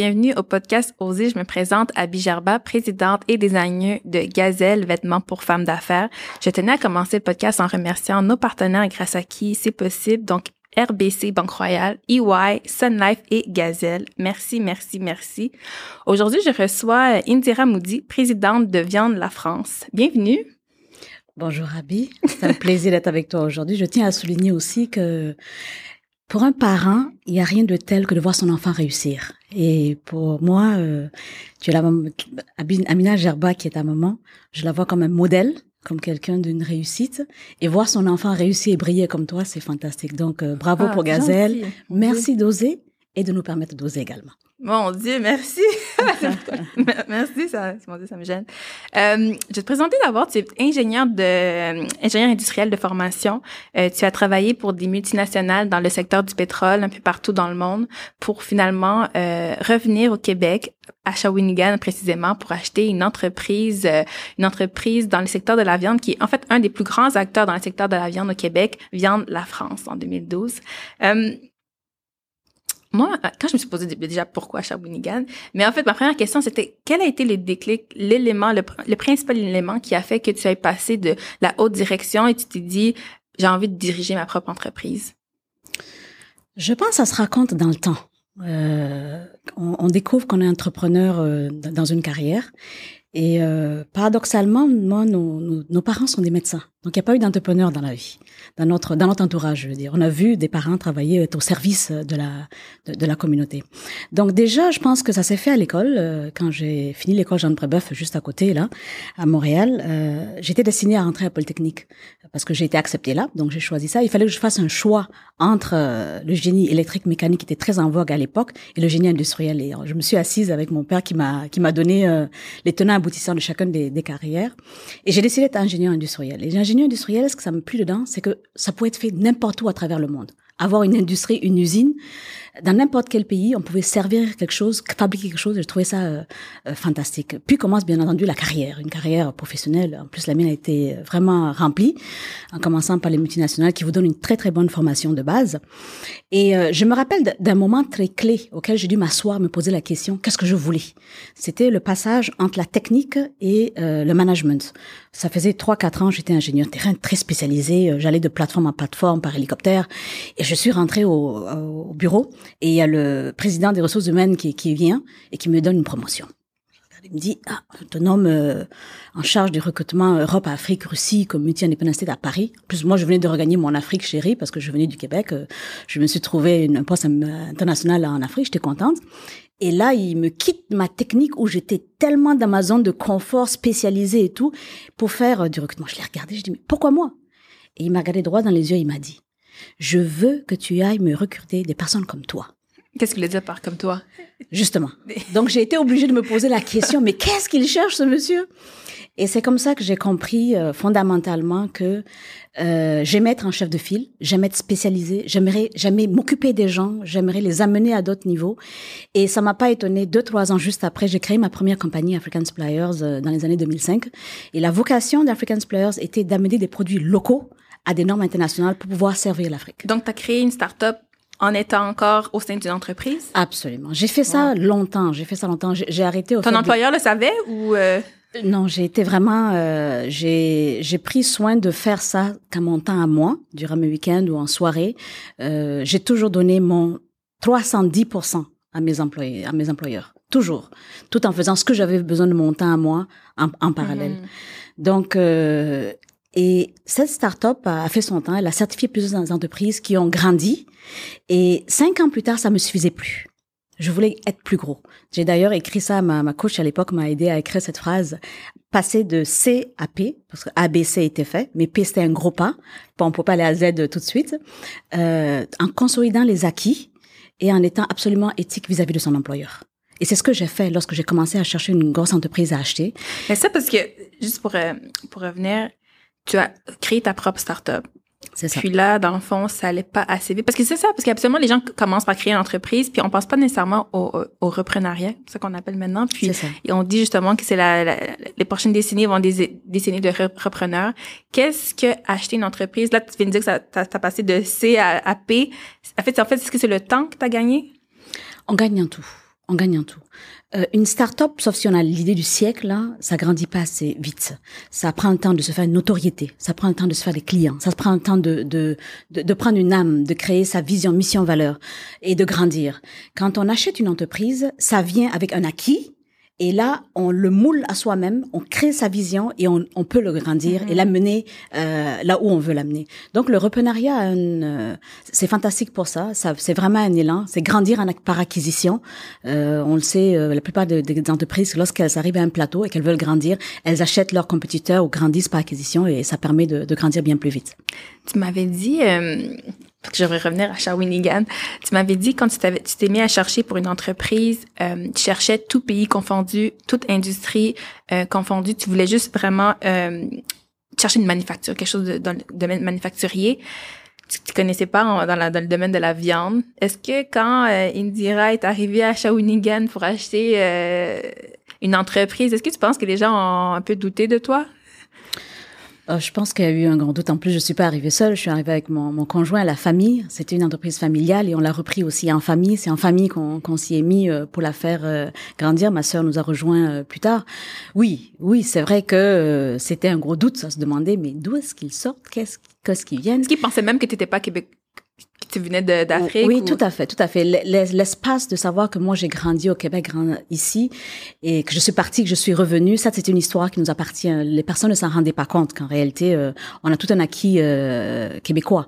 bienvenue au podcast Oser. Je me présente à Bijarba, présidente et designer de Gazelle, vêtements pour femmes d'affaires. Je tenais à commencer le podcast en remerciant nos partenaires grâce à qui c'est possible. Donc, RBC Banque Royale, EY, Sun Life et Gazelle. Merci, merci, merci. Aujourd'hui, je reçois Indira Moudi, présidente de Viande La France. Bienvenue. Bonjour Abby, c'est un plaisir d'être avec toi aujourd'hui. Je tiens à souligner aussi que pour un parent, il n'y a rien de tel que de voir son enfant réussir. Et pour moi, euh, tu es la Amina Gerba qui est ta maman, je la vois comme un modèle, comme quelqu'un d'une réussite. Et voir son enfant réussir et briller comme toi, c'est fantastique. Donc, euh, bravo Ah, pour Gazelle. gentil. Merci d'oser et de nous permettre d'oser également. Mon Dieu, merci. merci, ça, mon Dieu, ça me gêne. Euh, je vais te présenter d'abord, tu es ingénieur de, euh, ingénieur industriel de formation. Euh, tu as travaillé pour des multinationales dans le secteur du pétrole un peu partout dans le monde pour finalement euh, revenir au Québec à Shawinigan précisément pour acheter une entreprise euh, une entreprise dans le secteur de la viande qui est en fait un des plus grands acteurs dans le secteur de la viande au Québec, Viande La France en 2012. Moi, euh, quand je me suis posé déjà pourquoi Shawinigan, mais en fait, ma première question, c'était quel a été le déclic, l'élément, le, principal élément qui a fait que tu aies passé de la haute direction et tu t'es dit, j'ai envie de diriger ma propre entreprise? Je pense que ça se raconte dans le temps. Euh, on, découvre qu'on est entrepreneur euh, dans une carrière. Et paradoxalement, moi, nos, nos parents sont des médecins. Donc, il n'y a pas eu d'entrepreneur dans la vie, dans notre, dans notre entourage, je veux dire. On a vu des parents travailler, être au service de la, de, de la communauté. Donc, déjà, je pense que ça s'est fait à l'école. Euh, quand j'ai fini l'école Jean Brébeuf, juste à côté, là, à Montréal, euh, j'étais destinée à rentrer à Polytechnique parce que j'ai été acceptée là. Donc, j'ai choisi ça. Il fallait que je fasse un choix entre euh, le génie électrique mécanique qui était très en vogue à l'époque et le génie industriel. Et euh, je me suis assise avec mon père qui m'a qui m'a donné euh, les tenants aboutissants de chacune des, des carrières. Et j'ai décidé d'être ingénieur industriel. L'ingénieur industriel, ce que ça me dedans, c'est que ça pouvait être fait n'importe où à travers le monde. Avoir une industrie, une usine, dans n'importe quel pays, on pouvait servir quelque chose, fabriquer quelque chose. Je trouvais ça euh, euh, fantastique. Puis commence bien entendu la carrière, une carrière professionnelle. En plus, la mienne a été vraiment remplie, en commençant par les multinationales qui vous donnent une très très bonne formation de base. Et euh, je me rappelle d'un moment très clé auquel j'ai dû m'asseoir, me poser la question qu'est-ce que je voulais? C'était le passage entre la technique et euh, le management. Ça faisait trois quatre ans, j'étais ingénieur terrain très spécialisé. Euh, J'allais de plateforme en plateforme par hélicoptère, suis rentrée au, au bureau et il y a le président des ressources humaines qui, vient et qui me donne une promotion. Il me dit, ah, on te nomme euh, en charge du recrutement Europe, Afrique, Russie, comme multi-independent state à Paris. En plus, moi, je venais de regagner mon Afrique chérie parce que je venais du Québec. euh, Je me suis trouvé une- un poste international en Afrique. J'étais contente. Et là, il me quitte ma technique où j'étais tellement dans ma zone de confort spécialisée et tout pour faire euh, du recrutement. Je l'ai regardé, je dis, mais pourquoi moi? Et il m'a regardé droit dans les yeux, il m'a dit, je veux que tu ailles me recruter des personnes comme toi. Qu'est-ce que tu voulais dire par comme toi? Justement. Donc j'ai été obligée de me poser la question, mais qu'est-ce qu'il cherche ce monsieur? Et c'est comme ça que j'ai compris euh, fondamentalement que euh, j'aimais être un chef de file, j'aimais être spécialisé, j'aimerais j'aimais m'occuper des gens, j'aimerais les amener à d'autres niveaux. Et ça m'a pas étonné. Deux trois ans juste après, j'ai créé ma première compagnie African Suppliers euh, dans les années 2005. Et la vocation d'African Suppliers était d'amener des produits locaux à des normes internationales pour pouvoir servir l'Afrique. Donc, tu as créé une start-up en étant encore au sein d'une entreprise? Absolument. J'ai fait ça longtemps. J'ai fait ça longtemps. J'ai arrêté au Ton de- employeur le savait ou... euh, Non, j'ai été vraiment, euh, j'ai j'ai pris soin de faire ça qu'à mon temps à moi, durant mes week-ends ou en soirée. Euh, j'ai toujours donné mon 310% à mes employés, à mes employeurs, toujours, tout en faisant ce que j'avais besoin de mon temps à moi en, en parallèle. Mhm. Donc, euh, et cette start-up a fait son temps. Elle a certifié plusieurs entreprises qui ont grandi. Et cinq ans plus tard, ça me suffisait plus. Je voulais être plus gros. J'ai d'ailleurs écrit ça, ma, ma coach à l'époque m'a aidé à écrire cette phrase. Passer de C à P, parce que ABC était fait, mais P c'était un gros pas. Bon, on peut pas aller à Z tout de suite. Euh, en consolidant les acquis et en étant absolument éthique vis-à-vis de son employeur. Et c'est ce que j'ai fait lorsque j'ai commencé à chercher une grosse entreprise à acheter. Mais ça, parce que, juste pour, euh, pour revenir, tu as créé ta propre start-up. C'est ça. Puis là, dans le fond, ça allait pas assez vite. Parce que c'est ça, parce qu'absolument, les gens commencent par créer une entreprise, puis on pense pas nécessairement au, au, au reprenariat, c'est ça qu'on appelle maintenant. Puis C'est ça. et on dit justement que c'est la, la- les prochaines décennies vont des décennies de re- repreneurs. Qu'est-ce que acheter une entreprise? Là, tu viens de dire que ça t'as t'as passé de C à, à P. En fait, en fait, est-ce que c'est le temps que tu as gagné? On gagne en tout. on gagne en tout. Euh, une start-up, sauf si on a l'idée du siècle, là, ça grandit pas assez vite. Ça prend le temps de se faire une notoriété, ça prend le temps de se faire des clients, ça prend le temps de, de, de prendre une âme, de créer sa vision, mission, valeur et de grandir. Quand on achète une entreprise, ça vient avec un acquis, et là, on le moule à soi-même, on crée sa vision et on, on peut le grandir et l'amener euh, là où on veut l'amener. Donc le reprenariat, euh, c'est fantastique pour ça. ça c'est vraiment un élan. C'est grandir en, par acquisition. Euh, on le sait, euh, la plupart des, des entreprises, lorsqu'elles arrivent à un plateau et qu'elles veulent grandir, elles achètent leurs compétiteurs ou grandissent par acquisition et ça permet de, de grandir bien plus vite. Tu m'avais dit vais revenir à Shawinigan. Tu m'avais dit quand tu t'es mis à chercher pour une entreprise, euh, tu cherchais tout pays confondu, toute industrie euh, confondue. Tu voulais juste vraiment euh, chercher une manufacture, quelque chose de, dans le domaine manufacturier. Tu, tu connaissais pas dans, la, dans, le domaine de la viande. Est-ce que quand euh, Indira est arrivée à Shawinigan pour acheter euh, une entreprise, est-ce que tu penses que les gens ont un peu douté de toi? Euh, je pense qu'il y a eu un grand doute. En plus, je suis pas arrivée seule. Je suis arrivée avec mon, mon conjoint, la famille. C'était une entreprise familiale et on l'a repris aussi en famille. C'est en famille qu'on s'y est mis euh, pour la faire euh, grandir. Ma sœur nous a rejoint plus tard. Oui, oui, c'est vrai que c'était un gros doute. Ça se demandait, mais d'où est-ce qu'ils sortent? Qu'est-ce qu'est-ce qu'ils viennent? Est-ce qu'ils pensaient même que tu n'étais pas québécois tu venais d'Afrique? Oui, tout à fait, tout à fait. L'espace de savoir que moi j'ai grandi au Québec, ici, et que je suis partie, que je suis revenue, ça c'est une histoire qui nous appartient. Les personnes ne s'en rendaient pas compte qu'en réalité, euh, on a tout un acquis euh, québécois.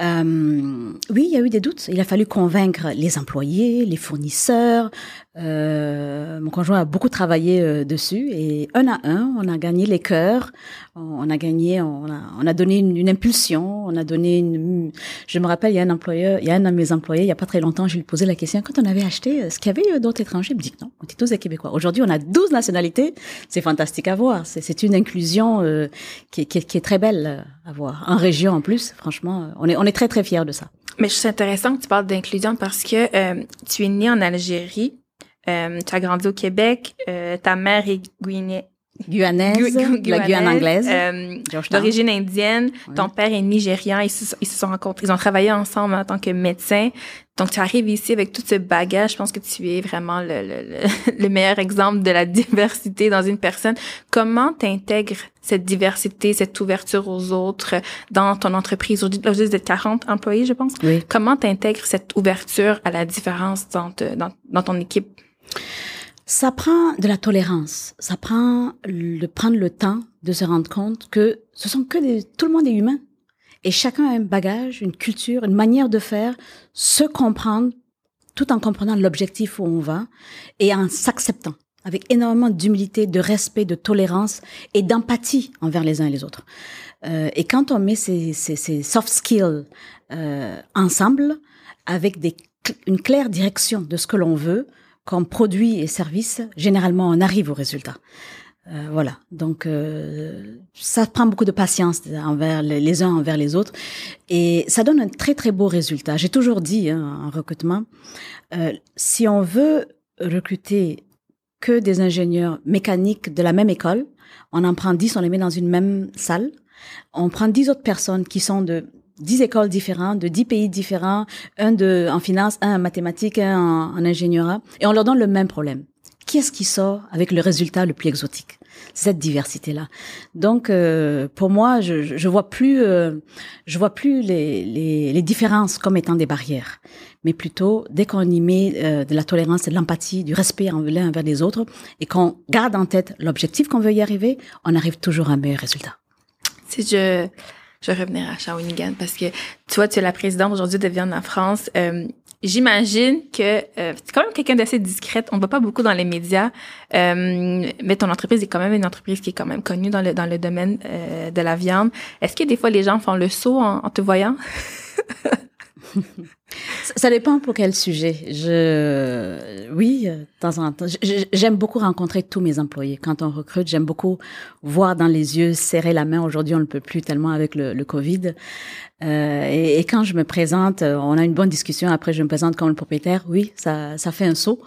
Euh, oui, il y a eu des doutes. Il a fallu convaincre les employés, les fournisseurs. Euh, mon conjoint a beaucoup travaillé euh, dessus et un à un, on a gagné les cœurs. On a gagné, on a, on a donné une, une, impulsion, on a donné une. Je me rappelle, il y a un employeur, il y a un de mes employés, il y a pas très longtemps, je lui posais la question quand on avait acheté, est-ce qu'il y avait d'autres étrangers Il me dit non, on était tous des Québécois. Aujourd'hui, on a 12 nationalités. C'est fantastique à voir. C'est une inclusion euh, qui, qui, qui, est très belle à voir. En région en plus, franchement, on est on est très très fiers de ça. Mais trouve intéressant que tu parles d'inclusion parce que euh, tu es né en Algérie, euh, tu as grandi au Québec, euh, ta mère est guinéenne. Guyanaise, Gu la Guyane anglaise, euh, d'origine indienne. Oui. Ton père est nigérian. Ils se, ils se sont rencontrés, ils ont travaillé ensemble en tant que médecins. Donc, tu arrives ici avec tout ce bagage. Je pense que tu es vraiment le, le, le meilleur exemple de la diversité dans une personne. Comment t'intègres cette diversité, cette ouverture aux autres dans ton entreprise? Aujourd'hui, êtes 40 employés, je pense. Oui. Comment t'intègres cette ouverture à la différence dans, te, dans, dans ton équipe? Ça prend de la tolérance. Ça prend de prendre le temps de se rendre compte que ce sont que des, tout le monde est humain. Et chacun a un bagage, une culture, une manière de faire, se comprendre tout en comprenant l'objectif où on va et en s'acceptant avec énormément d'humilité, de respect, de tolérance et d'empathie envers les uns et les autres. Euh, et quand on met ces, ces, ces soft skills euh, ensemble, avec des, une claire direction de ce que l'on veut, comme produit et service, généralement on arrive au résultat. Euh, voilà. Donc euh, ça prend beaucoup de patience envers les, les, uns envers les autres et ça donne un très très beau résultat. J'ai toujours dit hein, en recrutement, euh, si on veut recruter que des ingénieurs mécaniques de la même école, on en prend 10, on les met dans une même salle. On prend 10 autres personnes qui sont de dix écoles différentes, de dix pays différents, un de en finance, un en mathématiques, un en, en ingénierie, et on leur donne le même problème. Qui est-ce qui sort avec le résultat le plus exotique? Cette diversité-là. Donc, euh, pour moi, je, je vois plus, euh, je vois plus les, les, les, différences comme étant des barrières, mais plutôt dès qu'on y met euh, de la tolérance, de l'empathie, du respect l'un envers les autres, et qu'on garde en tête l'objectif qu'on veut y arriver, on arrive toujours à un meilleur résultat. Si je je vais revenir à Shawinigan parce que toi, tu es la présidente aujourd'hui de Viande en France. Euh, J'imagine que euh, tu es quand même quelqu'un d'assez discrète. On ne voit pas beaucoup dans les médias, euh, mais ton entreprise est quand même une entreprise qui est quand même connue dans le dans le domaine de la viande. Est-ce que des fois les gens font le saut en te voyant? Ça dépend pour quel sujet. Je, oui, de temps en temps. J'aime beaucoup rencontrer tous mes employés. Quand on recrute, j'aime beaucoup voir dans les yeux, serrer la main. Aujourd'hui, on ne peut plus tellement avec le, le Covid. Euh, et, et, quand je me présente, on a une bonne discussion. Après, je me présente comme le propriétaire. Oui, ça, ça fait un saut.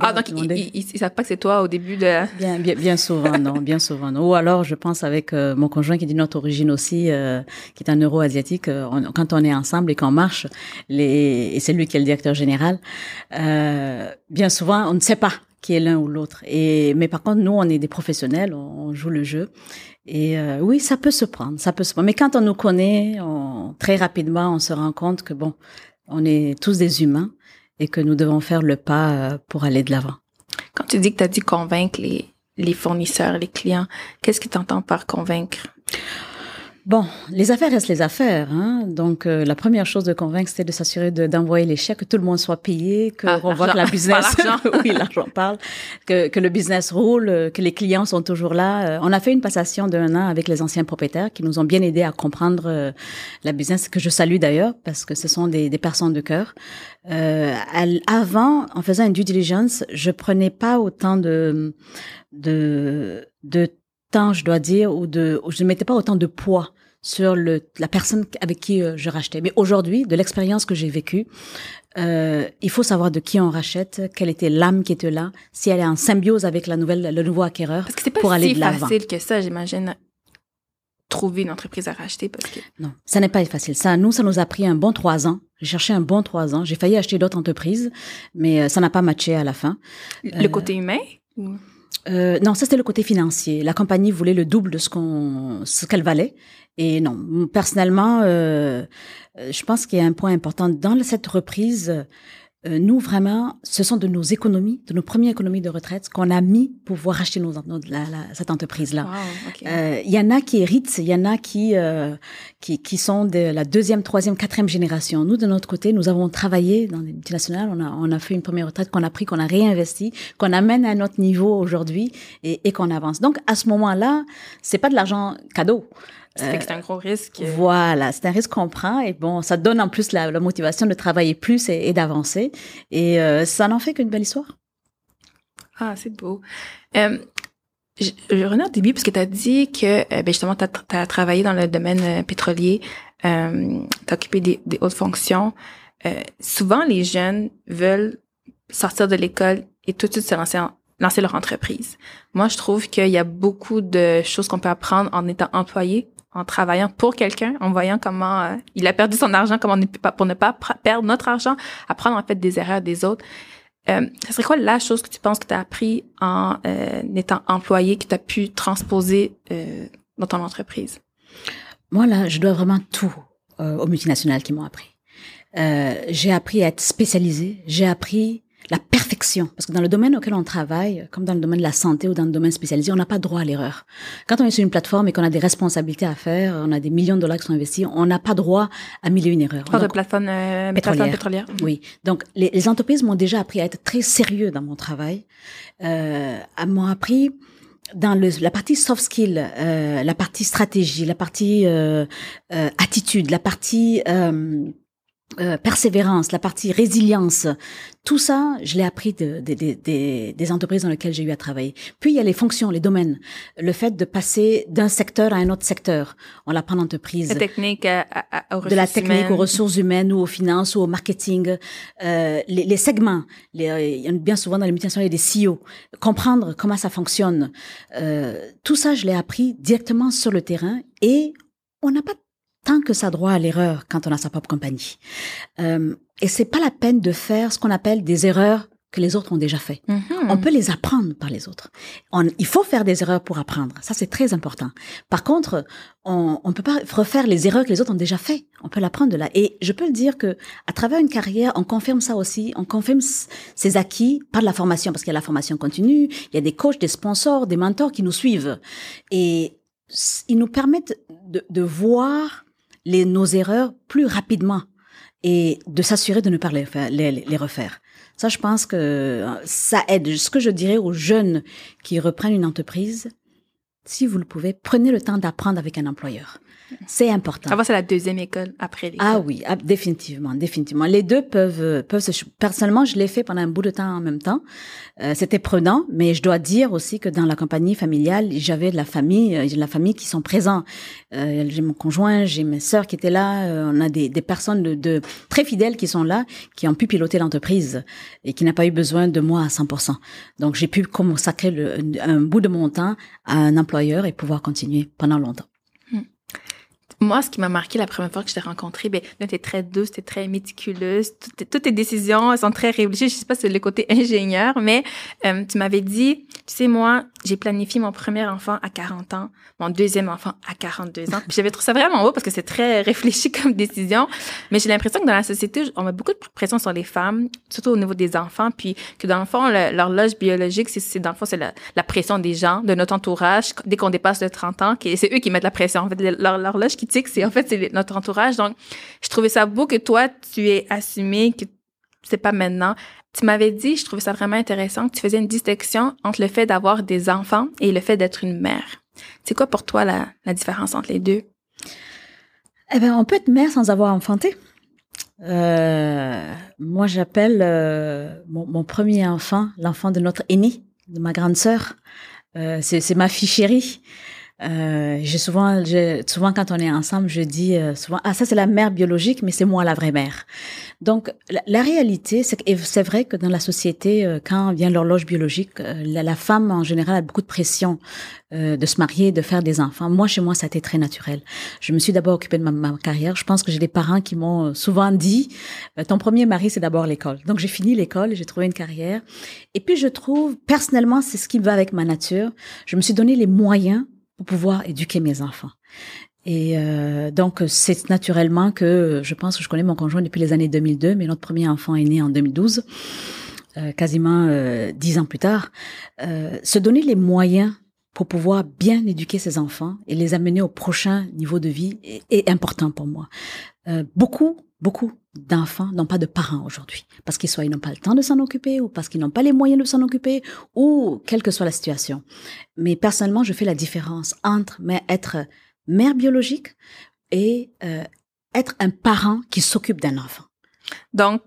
Ah, donc ils, ils, savent pas que c'est toi au début de... Bien, bien, bien souvent, non, bien souvent. Non. Ou alors, je pense avec euh, mon conjoint qui est d'une autre origine aussi, euh, qui est un euro-asiatique, euh, quand on est ensemble et qu'on marche, les et, c'est lui qui est le directeur général, euh, bien souvent, on ne sait pas qui est l'un ou l'autre. Et mais par contre, nous, on est des professionnels, on, joue le jeu. Et euh, oui, ça peut se prendre, ça peut se prendre. Mais quand on nous connaît, on, très rapidement, on se rend compte que bon, on est tous des humains et que nous devons faire le pas euh, pour aller de l'avant. Quand tu dis que tu as dû convaincre les, les fournisseurs, les clients, qu'est-ce que tu entends par convaincre? Bon, les affaires restent les affaires. Hein? Donc, euh, la première chose de convaincre, c'était de s'assurer d'envoyer les chèques, que tout le monde soit payé, que ah, voit que la business, oui, l'argent parle, que, que le business roule, euh, que les clients sont toujours là. Euh, on a fait une passation d'un an avec les anciens propriétaires qui nous ont bien aidé à comprendre la business, que je salue d'ailleurs parce que ce sont des, des personnes de cœur. Euh, avant, en faisant une due diligence, je prenais pas autant de de de je dois dire, ou de, je ne mettais pas autant de poids sur le, la personne avec qui euh, je rachetais. Mais aujourd'hui, de l'expérience que j'ai vécue, euh, il faut savoir de qui on rachète, quelle était l'âme qui était là, si elle est en symbiose avec la nouvelle, le nouveau acquéreur, parce que pas pour aller de l'avant. facile que ça, j'imagine trouver une entreprise à racheter parce que non, ça n'est pas facile. Ça, nous, ça nous a pris un bon trois ans. J'ai cherché un bon trois ans. J'ai failli acheter d'autres entreprises, mais euh, ça n'a pas matché à la fin. Le côté humain. Euh, non, ça c'était le côté financier. La compagnie voulait le double de ce qu'on, ce qu'elle valait. Et non, personnellement, euh, je pense qu'il y a un point important dans cette reprise. Euh, nous, vraiment, ce sont de nos économies, de nos premières économies de retraite qu'on a mis pour pouvoir acheter nos, cette entreprise-là. Il euh, y en a qui héritent, il y en a qui, euh, qui, qui sont de la deuxième, troisième, quatrième génération. Nous, de notre côté, nous avons travaillé dans les multinationales, on a, on a fait une première retraite qu'on a pris, qu'on a réinvesti, qu'on amène à notre niveau aujourd'hui et, et qu'on avance. Donc, à ce moment-là, c'est pas de l'argent cadeau. C'est un gros risque. Voilà, c'est un risque qu'on prend et bon, ça donne en plus la, motivation de travailler plus et, d'avancer. Et euh, ça n'en fait qu'une belle histoire. Ah, c'est beau. Euh, je, je reviens au début parce que tu as dit que euh, ben justement, tu as, travaillé dans le domaine euh, pétrolier, euh, tu as occupé des, des hautes fonctions. souvent, les jeunes veulent sortir de l'école et tout de suite se lancer, lancer leur entreprise. Moi, je trouve qu'il y a beaucoup de choses qu'on peut apprendre en étant employé en travaillant pour quelqu'un, en voyant comment euh, il a perdu son argent, comment on pas pour ne pas perdre notre argent, apprendre en fait des erreurs des autres. Euh, ce serait quoi la chose que tu penses que tu as appris en euh, étant employé, que tu as pu transposer euh, dans ton entreprise? Moi, là, je dois vraiment tout aux multinationales qui m'ont appris. j'ai appris à être spécialisé, j'ai appris la perfection. Parce que dans le domaine auquel on travaille, comme dans le domaine de la santé ou dans le domaine spécialisé, on n'a pas droit à l'erreur. Quand on est sur une plateforme et qu'on a des responsabilités à faire, on a des millions de dollars qui sont investis, on n'a pas droit à mille et une erreurs. Pas de plateforme euh, pétrolière. Oui. Donc, les, les entreprises m'ont déjà appris à être très sérieux dans mon travail. Euh, m'ont appris dans le, la partie soft skill, euh, la partie stratégie, la partie euh, euh attitude, la partie euh, persévérance, la partie résilience, tout ça, je l'ai appris de, des entreprises dans lesquelles j'ai eu à travailler. Puis il y a les fonctions, les domaines, le fait de passer d'un secteur à un autre secteur. On l'apprend en entreprise. La technique à, De la technique aux ressources humaines ou aux finances ou au marketing. Euh, les, les, segments, les, euh, il y a bien souvent dans les multinationales, il y a des CEO. Comprendre comment ça fonctionne. Euh, tout ça, je l'ai appris directement sur le terrain et on n'a pas tant que ça droit à l'erreur quand on a sa propre compagnie. Euh, et c'est pas la peine de faire ce qu'on appelle des erreurs que les autres ont déjà fait. Mm-hmm. On peut les apprendre par les autres. On, il faut faire des erreurs pour apprendre. Ça, c'est très important. Par contre, on ne peut pas refaire les erreurs que les autres ont déjà fait. On peut l'apprendre de là. Et je peux le dire que à travers une carrière, on confirme ça aussi. On confirme ses acquis par de la formation, parce qu'il y a la formation continue, il y a des coachs, des sponsors, des mentors qui nous suivent. Et ils nous permettent de, de voir les, nos erreurs plus rapidement et de s'assurer de ne pas les, les, les, refaire. Ça, je pense que ça aide. Ce que je dirais aux jeunes qui reprennent une entreprise, si vous le pouvez, prenez le temps d'apprendre avec un employeur. C'est important. Ça va, c'est la deuxième école après l'école. Ah oui, ah, définitivement, définitivement. Les deux peuvent, euh, peuvent se, personnellement, je l'ai fait pendant un bout de temps en même temps. Euh, c'était prenant, mais je dois dire aussi que dans la compagnie familiale, j'avais de la famille, euh, de la famille qui sont présents. Euh, j'ai mon conjoint, j'ai mes sœurs qui étaient là. Euh, on a des, des personnes de, de, très fidèles qui sont là, qui ont pu piloter l'entreprise et qui n'a pas eu besoin de moi à 100%. Donc j'ai pu consacrer le, un bout de mon temps à un et pouvoir continuer pendant longtemps Moi, ce qui m'a marqué la première fois que je t'ai rencontrée, ben, tu es très douce, tu es très méticuleuse, toutes, tes décisions sont très réfléchies. Je sais pas si c'est le côté ingénieur, mais euh, tu m'avais dit, tu sais, moi, j'ai planifié mon premier enfant à 40 ans, mon deuxième enfant à 42 ans. Puis j'avais trouvé ça vraiment beau parce que c'est très réfléchi comme décision. Mais j'ai l'impression que dans la société, on met beaucoup de pression sur les femmes, surtout au niveau des enfants, puis que dans le fond, l'horloge biologique, c'est dans le fond, c'est la, pression des gens, de notre entourage, dès qu'on dépasse le 30 ans, c'est eux qui mettent la pression. En fait, l'horloge c'est en fait, notre entourage. Donc, je trouvais ça beau que toi, tu aies assumé que c'est pas maintenant. Tu m'avais dit, je trouvais ça vraiment intéressant, que tu faisais une distinction entre le fait d'avoir des enfants et le fait d'être une mère. C'est quoi pour toi la, différence entre les deux? Eh ben, on peut être mère sans avoir enfanté. Euh, moi, j'appelle euh, mon, mon, premier enfant l'enfant de notre aîné, de ma grande sœur. Euh, c'est ma fille chérie. Euh, j'ai souvent, souvent quand on est ensemble, je dis euh, souvent ah ça c'est la mère biologique, mais c'est moi la vraie mère. Donc la, réalité, c'est que c'est vrai que dans la société, euh, quand vient l'horloge biologique, euh, la, femme en général a beaucoup de pression de se marier, de faire des enfants. Moi chez moi, ça a été très naturel. Je me suis d'abord occupée de ma, ma, carrière. Je pense que j'ai des parents qui m'ont souvent dit ton premier mari c'est d'abord l'école. Donc j'ai fini l'école, j'ai trouvé une carrière. Et puis je trouve personnellement c'est ce qui va avec ma nature. Je me suis donné les moyens pour pouvoir éduquer mes enfants. Et euh, donc, c'est naturellement que je pense que je connais mon conjoint depuis les années 2002, mais notre premier enfant est né en 2012, euh, quasiment euh, dix ans plus tard. Euh, se donner les moyens pour pouvoir bien éduquer ses enfants et les amener au prochain niveau de vie est, est important pour moi. Euh, beaucoup, beaucoup d'enfants n'ont pas de parents aujourd'hui parce qu'ils soit ils n'ont pas le temps de s'en occuper ou parce qu'ils n'ont pas les moyens de s'en occuper ou quelle que soit la situation. Mais personnellement, je fais la différence entre être mère biologique et euh, être un parent qui s'occupe d'un enfant. Donc,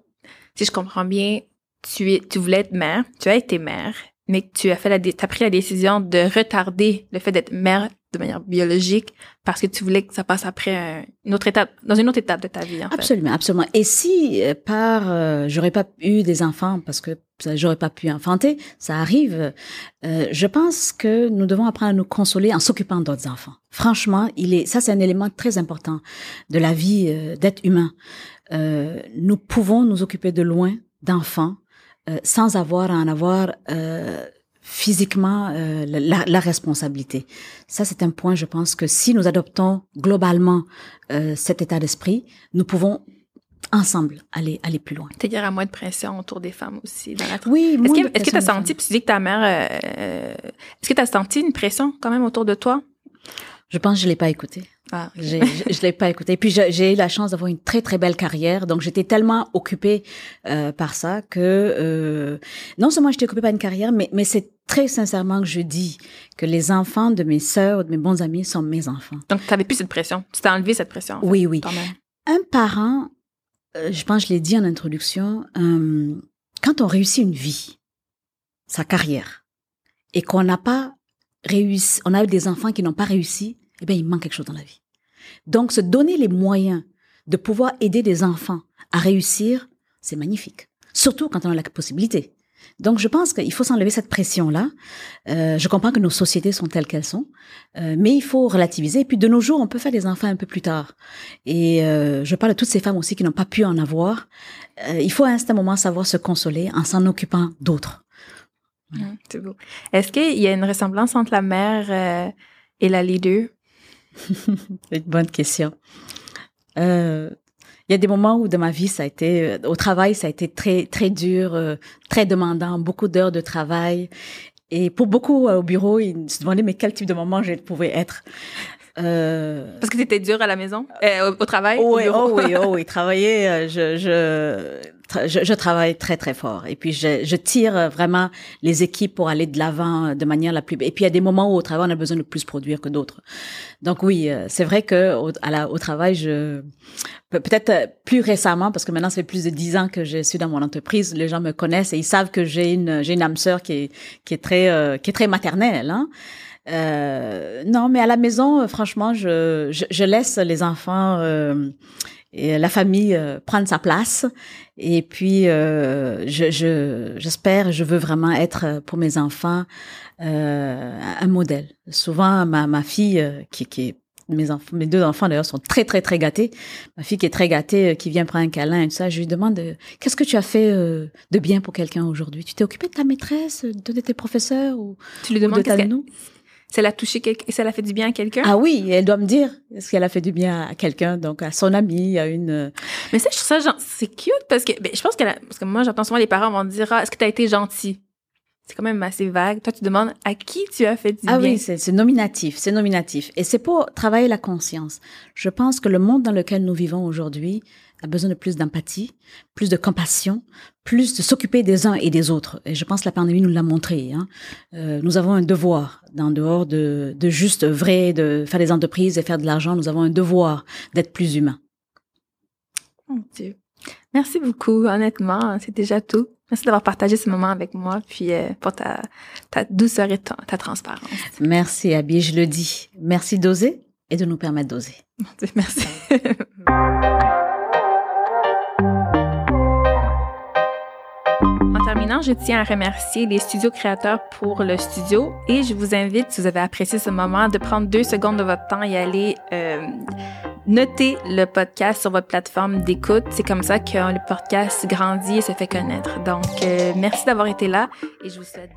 si je comprends bien, tu es, tu voulais être mère, tu as été mère, mais tu as fait la, pris la décision de retarder le fait d'être mère de manière biologique parce que tu voulais que ça passe après une autre étape, dans une autre étape de ta vie. En absolument, fait. absolument. Et si euh, par euh, j'aurais pas eu des enfants parce que j'aurais pas pu enfanter, ça arrive. Euh, je pense que nous devons apprendre à nous consoler en s'occupant d'autres enfants. Franchement, il est ça c'est un élément très important de la vie euh, d'être humain. Euh, nous pouvons nous occuper de loin d'enfants sans avoir à en avoir physiquement euh, la, la, responsabilité. Ça, c'est un point, je pense, que si nous adoptons globalement euh, cet état d'esprit, nous pouvons ensemble aller aller plus loin. C'est-à-dire à moins de pression autour des femmes aussi dans la Oui, Est-ce que est-ce que tu as senti, puis tu dis que ta mère, euh, est-ce que tu as senti une pression quand même autour de toi? Je pense que je l'ai pas écouté. Ah, j'ai, je, je l'ai pas écouté. Puis j'ai eu la chance d'avoir une très très belle carrière, donc j'étais tellement occupée euh, par ça que euh, non seulement j'étais occupée par une carrière, mais mais c'est très sincèrement que je dis que les enfants de mes sœurs, de mes bons amis sont mes enfants. Donc tu avais plus cette pression, tu t'es enlevé cette pression. oui oui. Un parent, euh, je pense que je l'ai dit en introduction, euh, quand on réussit une vie, sa carrière, et qu'on n'a pas on a des enfants qui n'ont pas réussi, eh bien, il manque quelque chose dans la vie. Donc, se donner les moyens de pouvoir aider des enfants à réussir, c'est magnifique. Surtout quand on a la possibilité. Donc, je pense qu'il faut s'enlever cette pression-là. Euh, je comprends que nos sociétés sont telles qu'elles sont, euh, mais il faut relativiser. Et puis, de nos jours, on peut faire des enfants un peu plus tard. Et euh, je parle de toutes ces femmes aussi qui n'ont pas pu en avoir. Euh, il faut à un certain moment savoir se consoler en s'en occupant d'autres. Mmh, c'est beau. Est-ce qu'il y a une ressemblance entre la mère euh, et la leader? une bonne question. Euh, il y a des moments où de ma vie ça a été euh, au travail ça a été très très dur, euh, très demandant, beaucoup d'heures de travail et pour beaucoup au bureau ils se demandaient mais quel type de moment je pouvais être. Euh... Parce que c'était dur à la maison, euh, au, au, travail. Oui, au oh oui, oh oui, travailler. Je, je, je, je, travaille très très fort et puis je, je, tire vraiment les équipes pour aller de l'avant de manière la plus. Et puis il y a des moments où au travail on a besoin de plus produire que d'autres. Donc oui, c'est vrai que au, à la, au travail, je peut-être plus récemment parce que maintenant ça fait plus de dix ans que je suis dans mon entreprise, les gens me connaissent et ils savent que j'ai une j'ai une âme sœur qui est qui est très euh, qui est très maternelle. Hein. Euh, non, mais à la maison, euh, franchement, je, je, je laisse les enfants euh, et la famille euh, prendre sa place. Et puis, euh, je, je, j'espère, je veux vraiment être pour mes enfants un modèle. Souvent, ma, ma fille, qui, qui est mes enfants, mes deux enfants d'ailleurs sont très très très gâtés. Ma fille qui est très gâtée, euh, qui vient prendre un câlin et tout ça, je lui demande euh, qu'est-ce que tu as fait euh, de bien pour quelqu'un aujourd'hui? Tu t'es occupé de ta maîtresse, de tes professeurs ou tu lui demandes de ta si elle a touché quelqu'un, si elle a fait du bien à quelqu'un? Ah oui, elle doit me dire est-ce qu'elle a fait du bien à quelqu'un, donc à son ami, à une. Mais ça, je trouve ça c'est cute parce que, ben, je pense que, parce que moi, j'entends souvent les parents vont dire, ah, est-ce que tu as été gentil? c'est quand même assez vague. Toi, tu demandes à qui tu as fait du ah bien? Ah oui, c'est nominatif, c'est nominatif. Et c'est pour travailler la conscience. Je pense que le monde dans lequel nous vivons aujourd'hui a besoin de plus d'empathie, plus de compassion, plus de s'occuper des uns et des autres. Et je pense que la pandémie nous l'a montré. Hein. Euh, nous avons un devoir, en dehors de, de juste vrai, de faire des entreprises et faire de l'argent, nous avons un devoir d'être plus humains. Mon Dieu. Merci beaucoup, honnêtement, c'est déjà tout. Merci d'avoir partagé ce moment avec moi, puis euh, pour ta, ta douceur et ta, ta transparence. Merci, Abby, je le dis. Merci d'oser et de nous permettre d'oser. Merci. terminant, je tiens à remercier les studios créateurs pour le studio et je vous invite, si vous avez apprécié ce moment, de prendre deux secondes de votre temps et aller euh, noter le podcast sur votre plateforme d'écoute. C'est comme ça que le podcast grandit et se fait connaître. Donc, euh, merci d'avoir été là et je vous souhaite